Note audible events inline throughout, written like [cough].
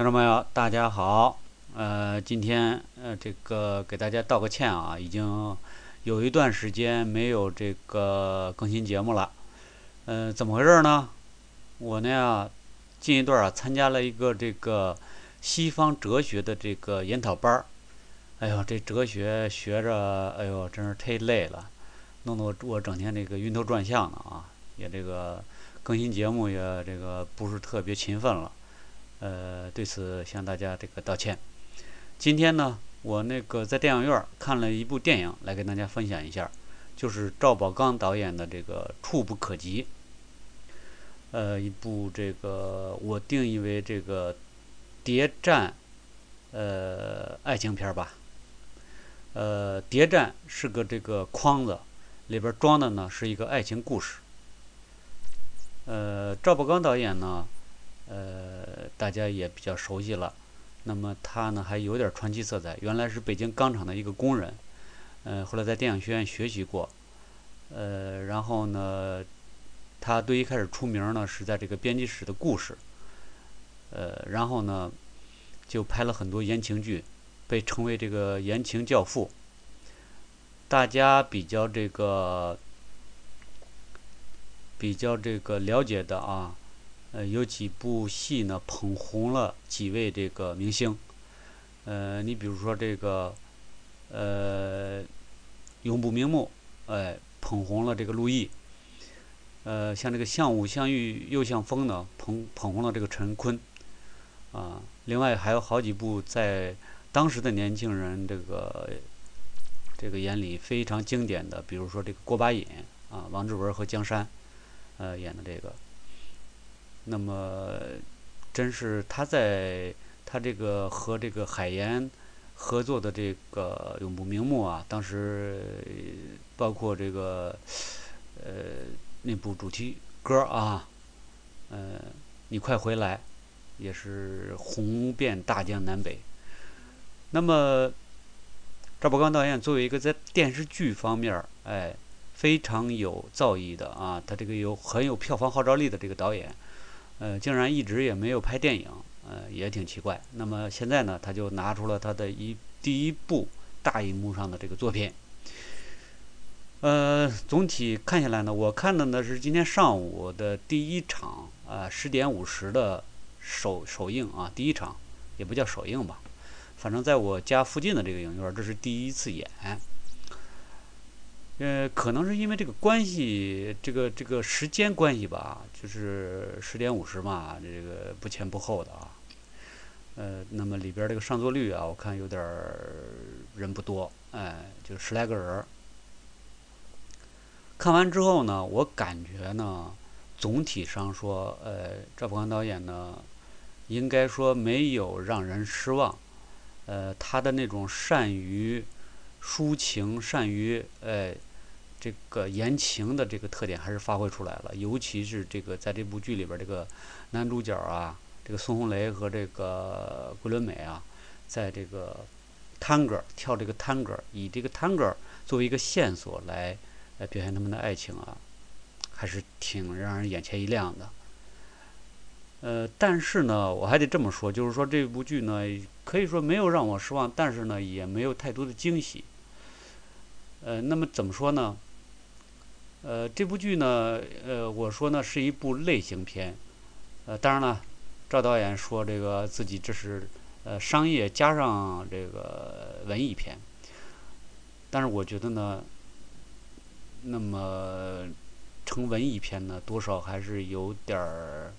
听众朋友，大家好。呃，今天呃，这个给大家道个歉啊，已经有一段时间没有这个更新节目了。呃，怎么回事呢？我呢，近一段啊，参加了一个这个西方哲学的这个研讨班儿。哎呦，这哲学学着，哎呦，真是太累了，弄得我我整天这个晕头转向的啊，也这个更新节目也这个不是特别勤奋了。呃，对此向大家这个道歉。今天呢，我那个在电影院看了一部电影，来跟大家分享一下，就是赵宝刚导演的这个《触不可及》。呃，一部这个我定义为这个谍战呃爱情片吧。呃，谍战是个这个框子，里边装的呢是一个爱情故事。呃，赵宝刚导演呢。呃，大家也比较熟悉了。那么他呢，还有点传奇色彩。原来是北京钢厂的一个工人，呃，后来在电影学院学习过。呃，然后呢，他最一开始出名呢，是在这个编辑室的故事。呃，然后呢，就拍了很多言情剧，被称为这个言情教父。大家比较这个，比较这个了解的啊。呃，有几部戏呢，捧红了几位这个明星。呃，你比如说这个，呃，《永不瞑目》，哎，捧红了这个陆毅。呃，像这个《像雾像雨又像风》呢，捧捧红了这个陈坤。啊，另外还有好几部在当时的年轻人这个这个眼里非常经典的，比如说这个《郭把瘾》啊，王志文和江山，呃，演的这个。那么，真是他在他这个和这个海岩合作的这个《永不瞑目》啊，当时包括这个呃那部主题歌啊，呃，你快回来，也是红遍大江南北。那么，赵宝刚导演作为一个在电视剧方面哎非常有造诣的啊，他这个有很有票房号召力的这个导演。呃，竟然一直也没有拍电影，呃，也挺奇怪。那么现在呢，他就拿出了他的一第一部大荧幕上的这个作品。呃，总体看下来呢，我看的呢是今天上午的第一场啊，十点五十的首首映啊，第一场也不叫首映吧，反正在我家附近的这个影院，这是第一次演。呃，可能是因为这个关系，这个这个时间关系吧，就是十点五十嘛，这个不前不后的啊。呃，那么里边这个上座率啊，我看有点人不多，哎，就十来个人。看完之后呢，我感觉呢，总体上说，呃，赵宝刚导演呢，应该说没有让人失望。呃，他的那种善于抒情，善于呃。这个言情的这个特点还是发挥出来了，尤其是这个在这部剧里边，这个男主角啊，这个孙红雷和这个桂纶镁啊，在这个探戈跳这个探戈，以这个探戈作为一个线索来来表现他们的爱情啊，还是挺让人眼前一亮的。呃，但是呢，我还得这么说，就是说这部剧呢，可以说没有让我失望，但是呢，也没有太多的惊喜。呃，那么怎么说呢？呃，这部剧呢，呃，我说呢是一部类型片，呃，当然了，赵导演说这个自己这是呃商业加上这个文艺片，但是我觉得呢，那么成文艺片呢，多少还是有点儿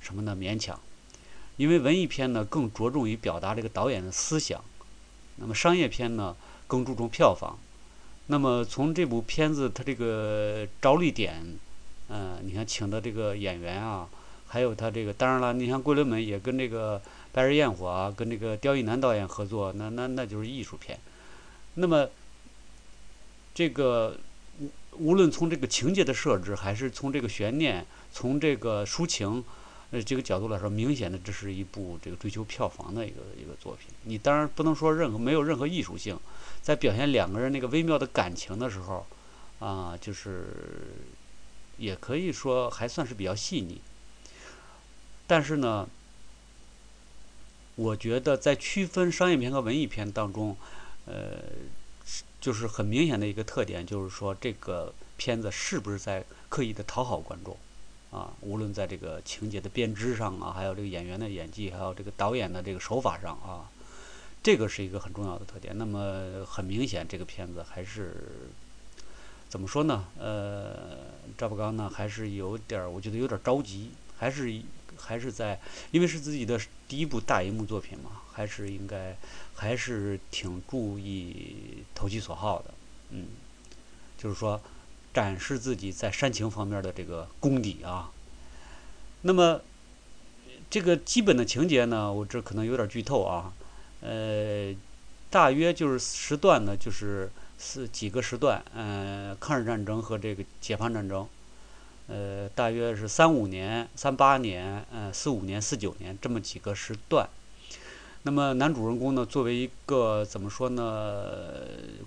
什么呢勉强，因为文艺片呢更着重于表达这个导演的思想，那么商业片呢更注重票房。那么从这部片子它这个着力点，嗯，你看请的这个演员啊，还有他这个，当然了，你像桂纶镁也跟这个《白日焰火》啊，跟这个刁亦男导演合作，那那那就是艺术片。那么这个无无论从这个情节的设置，还是从这个悬念，从这个抒情。呃，这个角度来说，明显的这是一部这个追求票房的一个一个作品。你当然不能说任何没有任何艺术性，在表现两个人那个微妙的感情的时候，啊，就是也可以说还算是比较细腻。但是呢，我觉得在区分商业片和文艺片当中，呃，就是很明显的一个特点，就是说这个片子是不是在刻意的讨好观众，啊，无论在这个情节的编织上啊，还有这个演员的演技，还有这个导演的这个手法上啊，这个是一个很重要的特点。那么很明显，这个片子还是怎么说呢？呃，赵宝刚呢，还是有点儿，我觉得有点着急，还是。还是在，因为是自己的第一部大荧幕作品嘛，还是应该，还是挺注意投其所好的，嗯，就是说展示自己在煽情方面的这个功底啊。那么这个基本的情节呢，我这可能有点剧透啊，呃，大约就是时段呢，就是是几个时段，嗯，抗日战争和这个解放战争。呃，大约是三五年、三八年、呃四五年、四九年这么几个时段。那么男主人公呢，作为一个怎么说呢，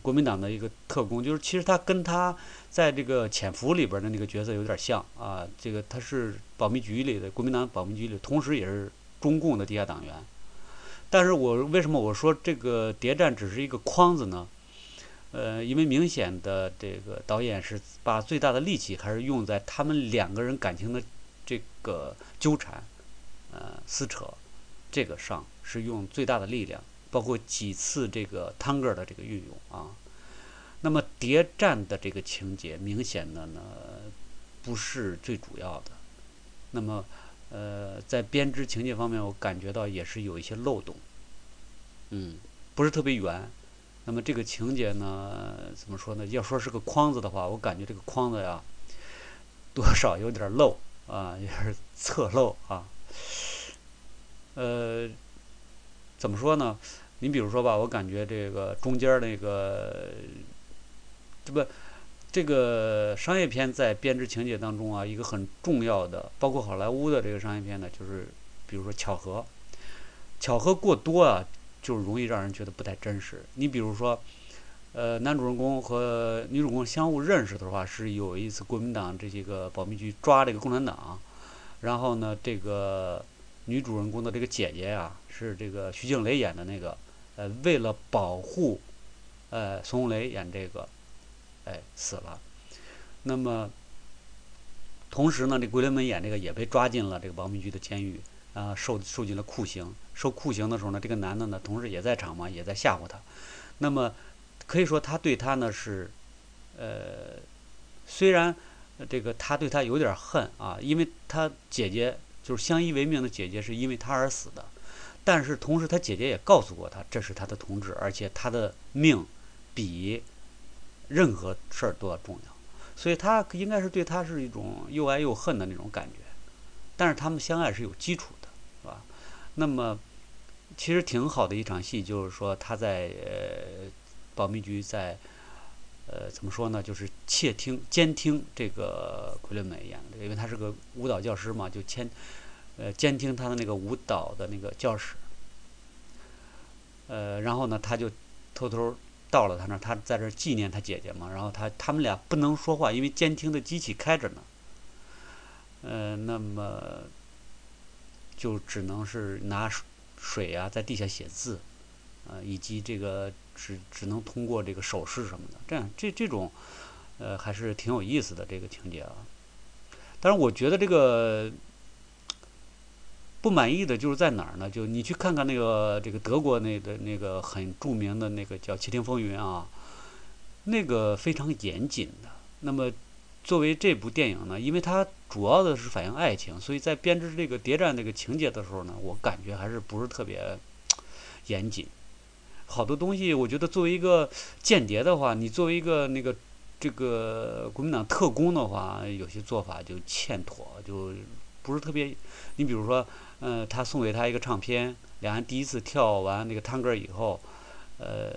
国民党的一个特工，就是其实他跟他在这个潜伏里边的那个角色有点像啊。这个他是保密局里的国民党保密局里，同时也是中共的地下党员。但是我为什么我说这个谍战只是一个框子呢？呃，因为明显的这个导演是把最大的力气还是用在他们两个人感情的这个纠缠、呃撕扯这个上，是用最大的力量，包括几次这个汤个的这个运用啊。那么谍战的这个情节，明显的呢不是最主要的。那么呃，在编织情节方面，我感觉到也是有一些漏洞，嗯，不是特别圆。那么这个情节呢，怎么说呢？要说是个框子的话，我感觉这个框子呀，多少有点漏啊，有点侧漏啊。呃，怎么说呢？你比如说吧，我感觉这个中间那个，这不，这个商业片在编织情节当中啊，一个很重要的，包括好莱坞的这个商业片呢，就是比如说巧合，巧合过多啊。就容易让人觉得不太真实。你比如说，呃，男主人公和女主人公相互认识的话，是有一次国民党这些个保密局抓这个共产党，然后呢，这个女主人公的这个姐姐呀，是这个徐静蕾演的那个，呃，为了保护，呃，孙红雷演这个，哎，死了。那么，同时呢，这桂纶镁演这个也被抓进了这个保密局的监狱。啊，受受尽了酷刑。受酷刑的时候呢，这个男的呢，同时也在场嘛，也在吓唬他。那么，可以说他对他呢是，呃，虽然这个他对他有点恨啊，因为他姐姐就是相依为命的姐姐是因为他而死的。但是同时，他姐姐也告诉过他，这是他的同志，而且他的命比任何事儿都要重要。所以他应该是对他是一种又爱又恨的那种感觉。但是他们相爱是有基础的。是吧那么，其实挺好的一场戏，就是说他在呃保密局在呃怎么说呢？就是窃听、监听这个奎伦美演的，因为他是个舞蹈教师嘛，就监呃监听他的那个舞蹈的那个教室。呃，然后呢，他就偷偷到了他那，他在这纪念他姐姐嘛。然后他他们俩不能说话，因为监听的机器开着呢。呃，那么。就只能是拿水啊，在地下写字，呃，以及这个只只能通过这个手势什么的，这样这这种，呃，还是挺有意思的这个情节啊。但是我觉得这个不满意的就是在哪儿呢？就你去看看那个这个德国那个那个很著名的那个叫《窃听风云》啊，那个非常严谨的。那么。作为这部电影呢，因为它主要的是反映爱情，所以在编织这个谍战这个情节的时候呢，我感觉还是不是特别严谨。好多东西，我觉得作为一个间谍的话，你作为一个那个这个国民党特工的话，有些做法就欠妥，就不是特别。你比如说，嗯，他送给他一个唱片，两人第一次跳完那个探戈以后，呃。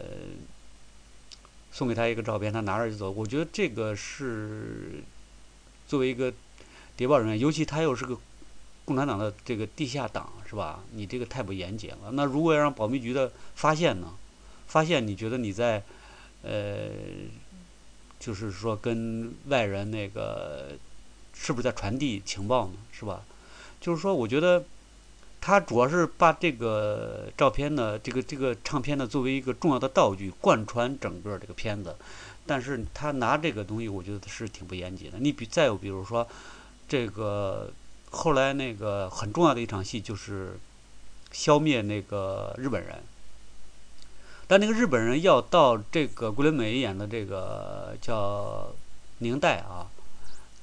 送给他一个照片，他拿着就走。我觉得这个是作为一个谍报人员，尤其他又是个共产党的这个地下党，是吧？你这个太不严谨了。那如果要让保密局的发现呢？发现你觉得你在呃，就是说跟外人那个是不是在传递情报呢？是吧？就是说，我觉得他主要是把这个照片呢，这个这个唱片呢，作为一个重要的道具，贯穿整个这个片子。但是他拿这个东西，我觉得是挺不严谨的。你比再有比如说，这个后来那个很重要的一场戏就是消灭那个日本人。但那个日本人要到这个桂纶镁演的这个叫宁代啊，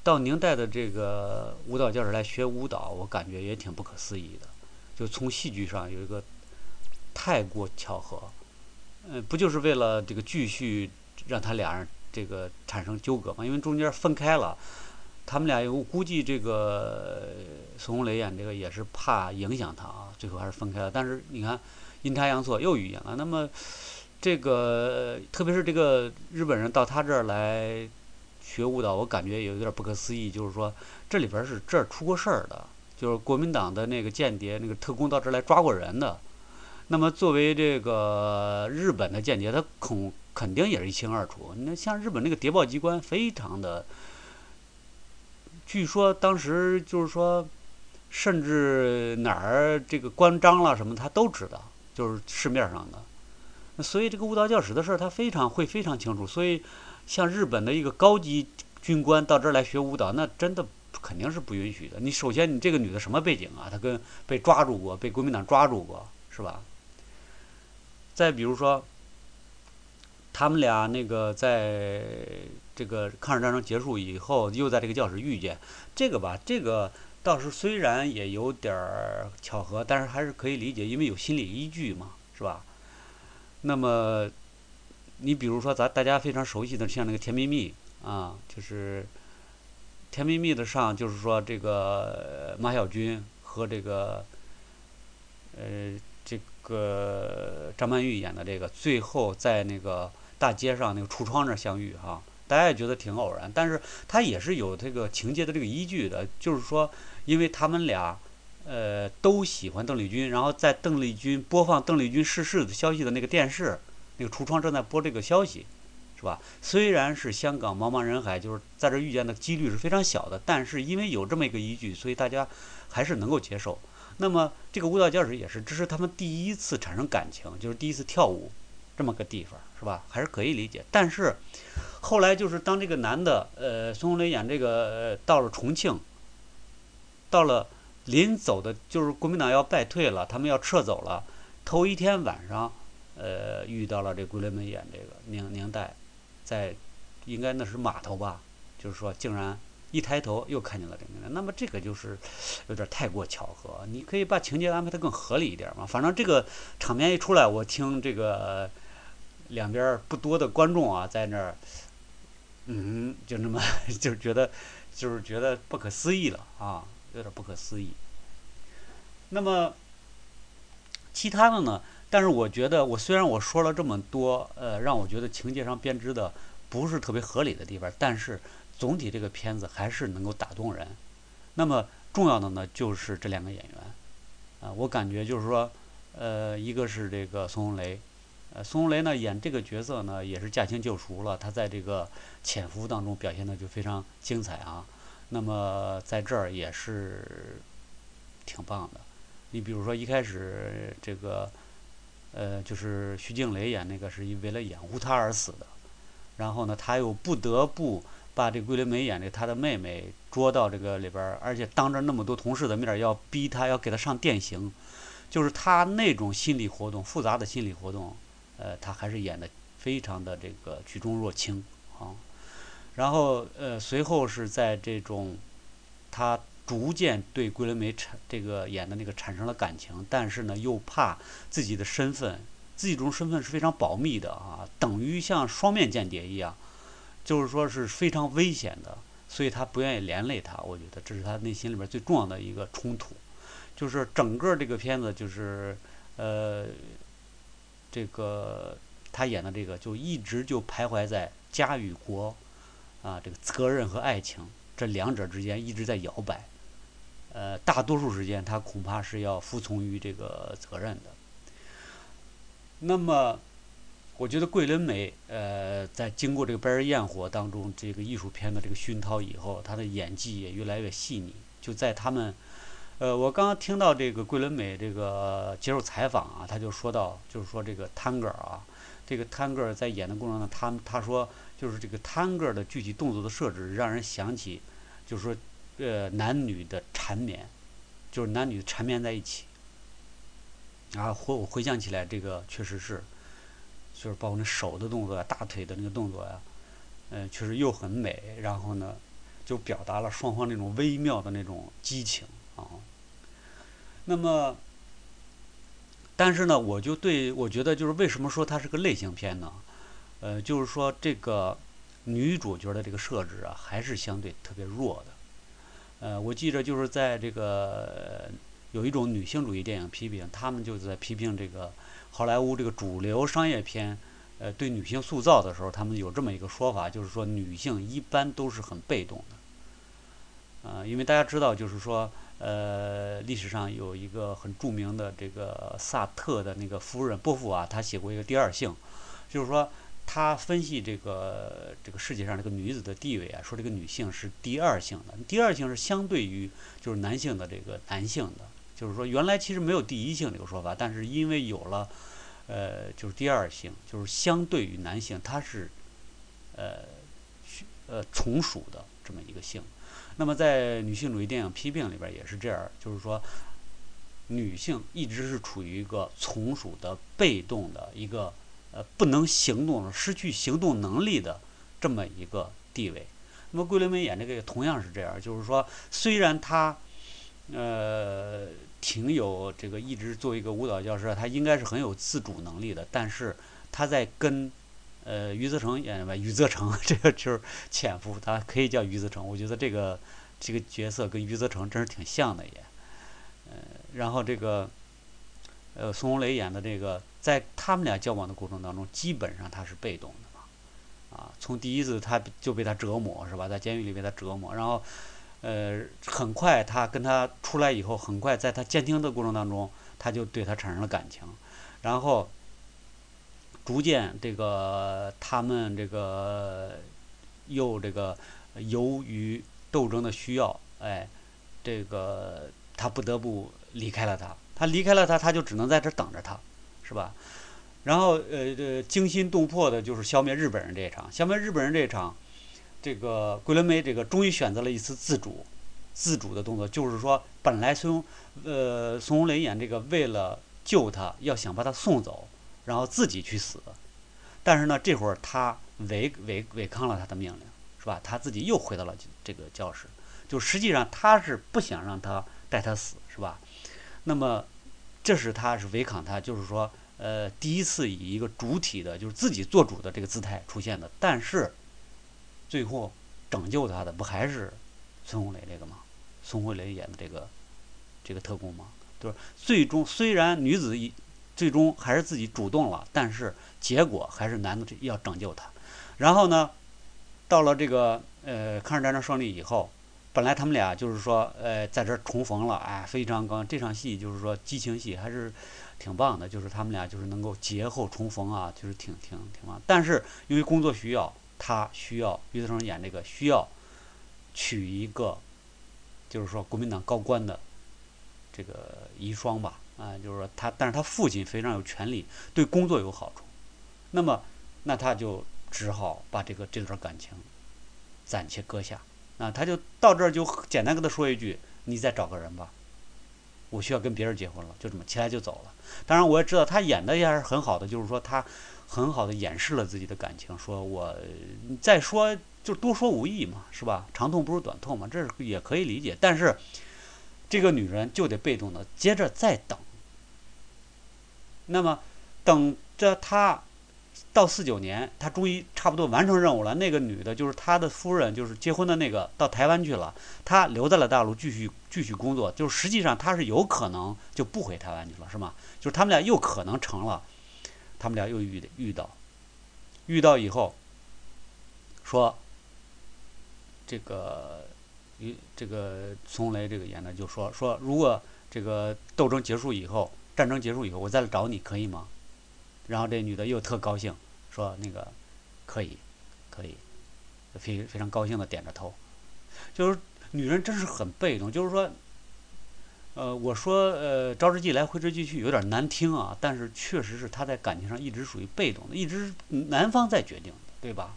到宁代的这个舞蹈教室来学舞蹈，我感觉也挺不可思议的。就从戏剧上有一个太过巧合，嗯，不就是为了这个继续让他俩人这个产生纠葛吗？因为中间分开了，他们俩我估计这个孙红雷演这个也是怕影响他啊，最后还是分开了。但是你看。阴差阳错又遇见了。那么，这个特别是这个日本人到他这儿来学舞蹈，我感觉有点不可思议。就是说，这里边是这儿出过事儿的，就是国民党的那个间谍、那个特工到这儿来抓过人的。那么，作为这个日本的间谍，他肯肯定也是一清二楚。那像日本那个谍报机关，非常的，据说当时就是说，甚至哪儿这个关张了什么，他都知道。就是市面上的，所以这个舞蹈教室的事儿，他非常会非常清楚。所以，像日本的一个高级军官到这儿来学舞蹈，那真的肯定是不允许的。你首先，你这个女的什么背景啊？她跟被抓住过，被国民党抓住过，是吧？再比如说，他们俩那个在这个抗日战争结束以后，又在这个教室遇见，这个吧，这个。倒是虽然也有点儿巧合，但是还是可以理解，因为有心理依据嘛，是吧？那么，你比如说咱大家非常熟悉的，像那个《甜蜜蜜》啊，就是《甜蜜蜜》的上，就是说这个马小军和这个呃这个张曼玉演的这个，最后在那个大街上那个橱窗那儿相遇哈，大家也觉得挺偶然，但是他也是有这个情节的这个依据的，就是说。因为他们俩，呃，都喜欢邓丽君，然后在邓丽君播放邓丽君逝世的消息的那个电视，那个橱窗正在播这个消息，是吧？虽然是香港茫茫人海，就是在这遇见的几率是非常小的，但是因为有这么一个依据，所以大家还是能够接受。那么这个舞蹈教室也是，这是他们第一次产生感情，就是第一次跳舞，这么个地方，是吧？还是可以理解。但是后来就是当这个男的，呃，孙红雷演这个到了重庆。到了临走的，就是国民党要败退了，他们要撤走了。头一天晚上，呃，遇到了这桂纶镁演这个宁宁代，在应该那是码头吧，就是说竟然一抬头又看见了这个。那么这个就是有点太过巧合。你可以把情节安排的更合理一点嘛。反正这个场面一出来，我听这个两边不多的观众啊，在那儿，嗯，就那么 [laughs] 就觉得就是觉得不可思议了啊。有点不可思议。那么，其他的呢？但是我觉得，我虽然我说了这么多，呃，让我觉得情节上编织的不是特别合理的地方，但是总体这个片子还是能够打动人。那么重要的呢，就是这两个演员，啊，我感觉就是说，呃，一个是这个孙红雷，呃，孙红雷呢演这个角色呢也是驾轻就熟了，他在这个潜伏当中表现的就非常精彩啊。那么在这儿也是挺棒的。你比如说一开始这个，呃，就是徐静蕾演那个是因为了掩护他而死的，然后呢，他又不得不把这桂纶镁演的他的妹妹捉到这个里边，而且当着那么多同事的面要逼他要给他上电刑，就是他那种心理活动复杂的心理活动，呃，他还是演的非常的这个举重若轻啊。然后，呃，随后是在这种，他逐渐对桂纶镁产这个演的那个产生了感情，但是呢，又怕自己的身份，自己这种身份是非常保密的啊，等于像双面间谍一样，就是说是非常危险的，所以他不愿意连累他。我觉得这是他内心里边最重要的一个冲突，就是整个这个片子就是，呃，这个他演的这个就一直就徘徊在家与国。啊，这个责任和爱情这两者之间一直在摇摆，呃，大多数时间他恐怕是要服从于这个责任的。那么，我觉得桂纶镁，呃，在经过这个《白日焰火》当中这个艺术片的这个熏陶以后，他的演技也越来越细腻。就在他们，呃，我刚刚听到这个桂纶镁这个接受采访啊，他就说到，就是说这个 Tango 啊，这个 Tango 在演的过程中，他他说就是这个 Tango 的具体动作的设置，让人想起，就是说呃男女的缠绵，就是男女缠绵在一起。啊，回我回想起来，这个确实是，就是包括那手的动作啊，大腿的那个动作呀，嗯，确实又很美，然后呢，就表达了双方那种微妙的那种激情啊。那么，但是呢，我就对我觉得就是为什么说它是个类型片呢？呃，就是说这个女主角的这个设置啊，还是相对特别弱的。呃，我记着就是在这个。有一种女性主义电影批评，他们就在批评这个好莱坞这个主流商业片，呃，对女性塑造的时候，他们有这么一个说法，就是说女性一般都是很被动的，啊，因为大家知道，就是说，呃，历史上有一个很著名的这个萨特的那个夫人波伏娃，她写过一个《第二性》，就是说，他分析这个这个世界上这个女子的地位啊，说这个女性是第二性的，第二性是相对于就是男性的这个男性的。就是说，原来其实没有第一性这个说法，但是因为有了，呃，就是第二性，就是相对于男性，它是，呃，呃，从属的这么一个性。那么在女性主义电影批评里边也是这样，就是说，女性一直是处于一个从属的、被动的一个，呃，不能行动、失去行动能力的这么一个地位。那么桂纶镁演这个也同样是这样，就是说，虽然她，呃。挺有这个，一直作为一个舞蹈教师，他应该是很有自主能力的。但是他在跟呃余则成演吧，余则成 [laughs] 这个就是潜伏，他可以叫余则成。我觉得这个这个角色跟余则成真是挺像的也。呃，然后这个呃孙红雷演的这个，在他们俩交往的过程当中，基本上他是被动的嘛。啊，从第一次他就被他折磨是吧，在监狱里被他折磨，然后。呃，很快他跟他出来以后，很快在他监听的过程当中，他就对他产生了感情，然后逐渐这个他们这个又这个由于斗争的需要，哎，这个他不得不离开了他，他离开了他，他就只能在这等着他，是吧？然后呃，这惊心动魄的就是消灭日本人这一场，消灭日本人这一场。这个桂纶镁这个终于选择了一次自主，自主的动作，就是说，本来孙呃孙红雷演这个为了救他，要想把他送走，然后自己去死，但是呢，这会儿他违违违抗了他的命令，是吧？他自己又回到了这个教室，就实际上他是不想让他带他死，是吧？那么，这是他是违抗他，就是说，呃，第一次以一个主体的，就是自己做主的这个姿态出现的，但是。最后拯救他的不还是孙红雷这个吗？孙红雷演的这个这个特工吗？就是最终虽然女子一最终还是自己主动了，但是结果还是男的要拯救他。然后呢，到了这个呃抗日战争胜利以后，本来他们俩就是说呃在这重逢了，哎，非常高。这场戏就是说激情戏还是挺棒的，就是他们俩就是能够劫后重逢啊，就是挺挺挺棒。但是由于工作需要。他需要余则成演这个需要娶一个，就是说国民党高官的这个遗孀吧，啊，就是说他，但是他父亲非常有权利，对工作有好处，那么那他就只好把这个这段感情暂且搁下，啊，他就到这儿就简单跟他说一句，你再找个人吧，我需要跟别人结婚了，就这么起来就走了。当然我也知道他演的也是很好的，就是说他。很好的掩饰了自己的感情，说我再说就多说无益嘛，是吧？长痛不如短痛嘛，这是也可以理解。但是这个女人就得被动的接着再等。那么等着他到四九年，他终于差不多完成任务了。那个女的，就是他的夫人，就是结婚的那个，到台湾去了。他留在了大陆，继续继续工作。就是实际上他是有可能就不回台湾去了，是吗？就是他们俩又可能成了。他们俩又遇遇到，遇到以后，说这个，与这个孙红雷这个演的就说说，如果这个斗争结束以后，战争结束以后，我再来找你可以吗？然后这女的又特高兴，说那个可以，可以，非非常高兴的点着头。就是女人真是很被动，就是说，呃，我说呃，招之即来，挥之即去，有点难听啊，但是确实是她在感情上一直属于被动的，一直男方在决定，对吧？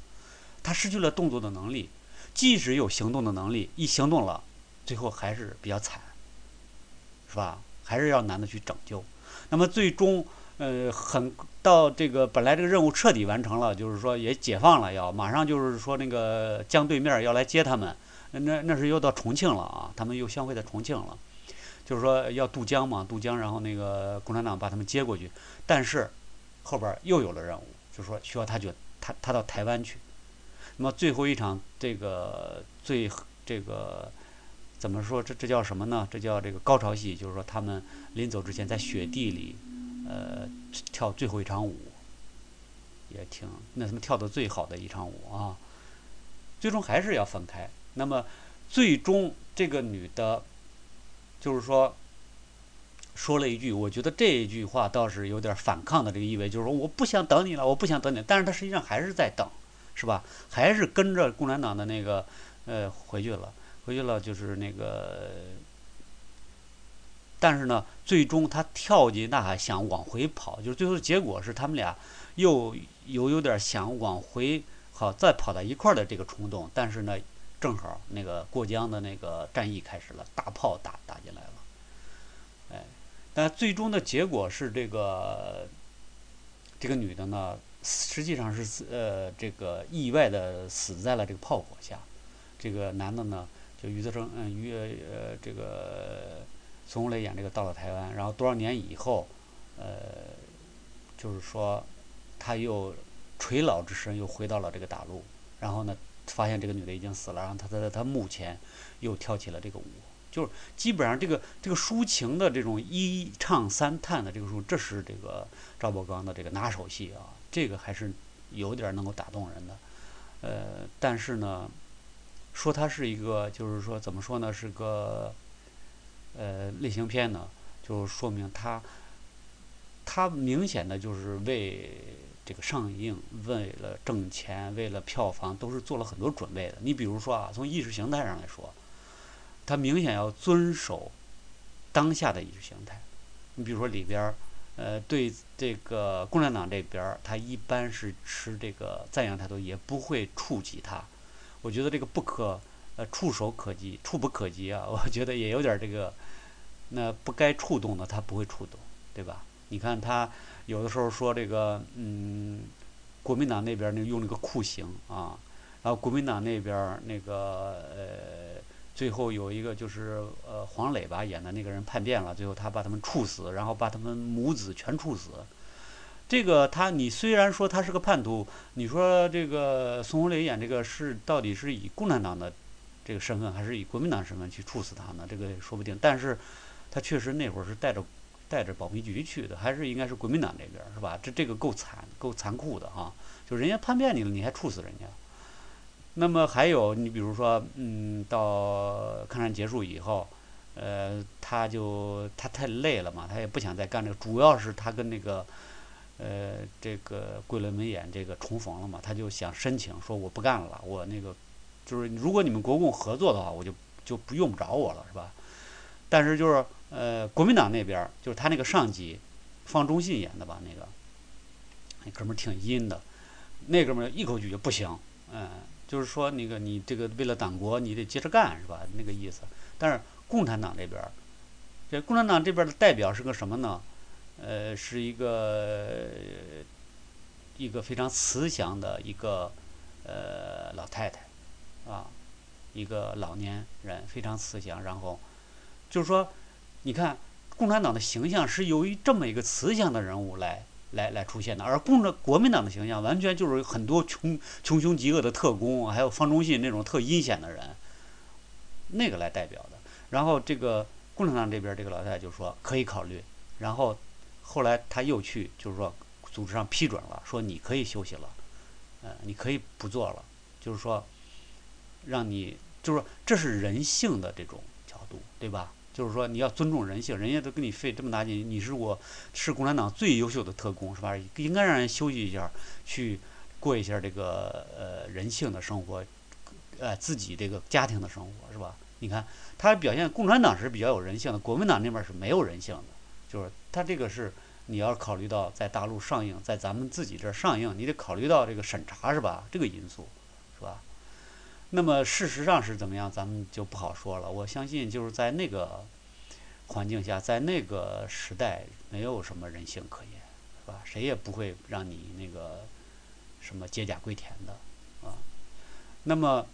她失去了动作的能力，即使有行动的能力，一行动了，最后还是比较惨，是吧？还是要男的去拯救。那么最终，呃，很到这个本来这个任务彻底完成了，就是说也解放了，要马上就是说那个江对面要来接他们，那那是又到重庆了啊，他们又相会在重庆了。就是说要渡江嘛，渡江，然后那个共产党把他们接过去，但是后边又有了任务，就是说需要他去，他他到台湾去。那么最后一场这个最这个怎么说？这这叫什么呢？这叫这个高潮戏，就是说他们临走之前在雪地里，呃，跳最后一场舞，也挺那什么跳的最好的一场舞啊。最终还是要分开。那么最终这个女的。就是说，说了一句，我觉得这一句话倒是有点反抗的这个意味，就是说我不想等你了，我不想等你，但是他实际上还是在等，是吧？还是跟着共产党的那个呃回去了，回去了就是那个，但是呢，最终他跳进大海想往回跑，就是最后的结果是他们俩又有有点想往回好再跑到一块儿的这个冲动，但是呢。正好那个过江的那个战役开始了，大炮打打进来了，哎，但最终的结果是这个这个女的呢，实际上是呃这个意外的死在了这个炮火下，这个男的呢就余则成嗯余呃这个孙红雷演这个到了台湾，然后多少年以后，呃，就是说他又垂老之身又回到了这个大陆，然后呢。发现这个女的已经死了，然后他在他墓前又跳起了这个舞，就是基本上这个这个抒情的这种一唱三叹的这个时候，这是这个赵宝刚的这个拿手戏啊，这个还是有点能够打动人的。呃，但是呢，说它是一个，就是说怎么说呢，是个呃类型片呢，就说明它它明显的就是为。这个上映为了挣钱，为了票房，都是做了很多准备的。你比如说啊，从意识形态上来说，它明显要遵守当下的意识形态。你比如说里边儿，呃，对这个共产党这边儿，他一般是持这个赞扬态度，也不会触及他。我觉得这个不可，呃，触手可及，触不可及啊。[laughs] 我觉得也有点这个，那不该触动的，他不会触动，对吧？你看他。有的时候说这个，嗯，国民党那边那用那个酷刑啊，然后国民党那边那个呃，最后有一个就是呃黄磊吧演的那个人叛变了，最后他把他们处死，然后把他们母子全处死。这个他你虽然说他是个叛徒，你说这个孙红雷演这个是到底是以共产党的这个身份，还是以国民党身份去处死他呢？这个说不定。但是他确实那会儿是带着。带着保密局去的，还是应该是国民党这边是吧？这这个够惨，够残酷的哈！就人家叛变你了，你还处死人家。那么还有，你比如说，嗯，到抗战结束以后，呃，他就他太累了嘛，他也不想再干这个。主要是他跟那个，呃，这个桂纶镁演这个重逢了嘛，他就想申请说我不干了，我那个就是如果你们国共合作的话，我就就不用不着我了，是吧？但是就是。呃，国民党那边就是他那个上级，方中信演的吧？那个那哥们儿挺阴的，那哥们儿一口拒绝不行，嗯，就是说那个你这个为了党国，你得接着干，是吧？那个意思。但是共产党这边，这共产党这边的代表是个什么呢？呃，是一个一个非常慈祥的一个呃老太太，啊，一个老年人，非常慈祥，然后就是说。你看，共产党的形象是由于这么一个慈祥的人物来来来出现的，而共产国民党的形象完全就是很多穷穷凶极恶的特工，还有方中信那种特阴险的人，那个来代表的。然后这个共产党这边这个老太太就说可以考虑，然后后来他又去就是说组织上批准了，说你可以休息了，呃，你可以不做了，就是说让你就是说这是人性的这种角度，对吧？就是说，你要尊重人性，人家都给你费这么大劲，你是我是共产党最优秀的特工，是吧？应该让人休息一下，去过一下这个呃人性的生活，呃自己这个家庭的生活，是吧？你看他表现，共产党是比较有人性的，国民党那边是没有人性的，就是他这个是你要考虑到在大陆上映，在咱们自己这儿上映，你得考虑到这个审查是吧？这个因素是吧？那么事实上是怎么样，咱们就不好说了。我相信就是在那个环境下，在那个时代，没有什么人性可言，是吧？谁也不会让你那个什么解甲归田的啊。那么。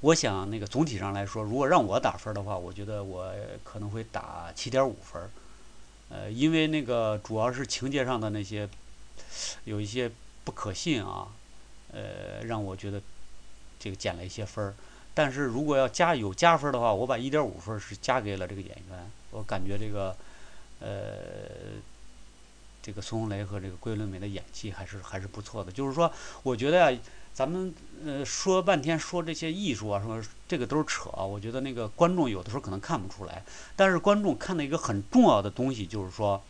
我想那个总体上来说，如果让我打分的话，我觉得我可能会打七点五分儿。呃，因为那个主要是情节上的那些有一些不可信啊，呃，让我觉得这个减了一些分儿。但是如果要加有加分的话，我把一点五分是加给了这个演员。我感觉这个呃，这个孙红雷和这个桂纶镁的演技还是还是不错的。就是说，我觉得呀。咱们呃说半天说这些艺术啊，说这个都是扯。我觉得那个观众有的时候可能看不出来，但是观众看到一个很重要的东西，就是说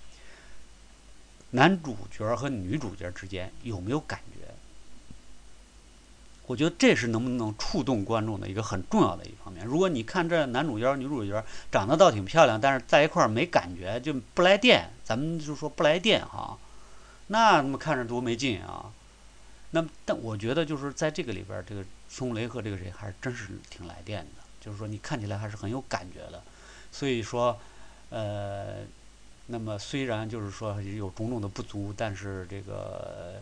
男主角和女主角之间有没有感觉。我觉得这是能不能触动观众的一个很重要的一方面。如果你看这男主角、女主角长得倒挺漂亮，但是在一块儿没感觉，就不来电，咱们就说不来电哈，那他妈看着多没劲啊！那么，但我觉得就是在这个里边，这个孙红雷和这个谁还是真是挺来电的，就是说你看起来还是很有感觉的。所以说，呃，那么虽然就是说有种种的不足，但是这个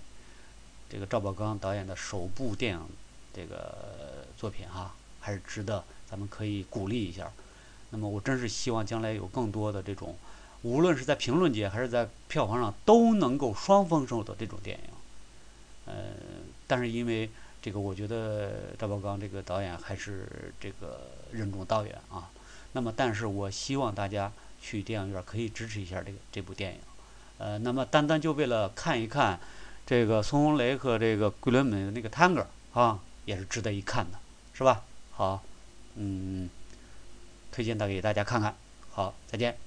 这个赵宝刚导演的首部电影这个作品哈，还是值得咱们可以鼓励一下。那么我真是希望将来有更多的这种，无论是在评论界还是在票房上都能够双丰收的这种电影。呃，但是因为这个，我觉得赵宝刚这个导演还是这个任重道远啊。那么，但是我希望大家去电影院可以支持一下这个这部电影。呃，那么单单就为了看一看这个孙红雷和这个桂纶镁那个 Tango 啊，也是值得一看的，是吧？好，嗯，推荐的给大家看看。好，再见。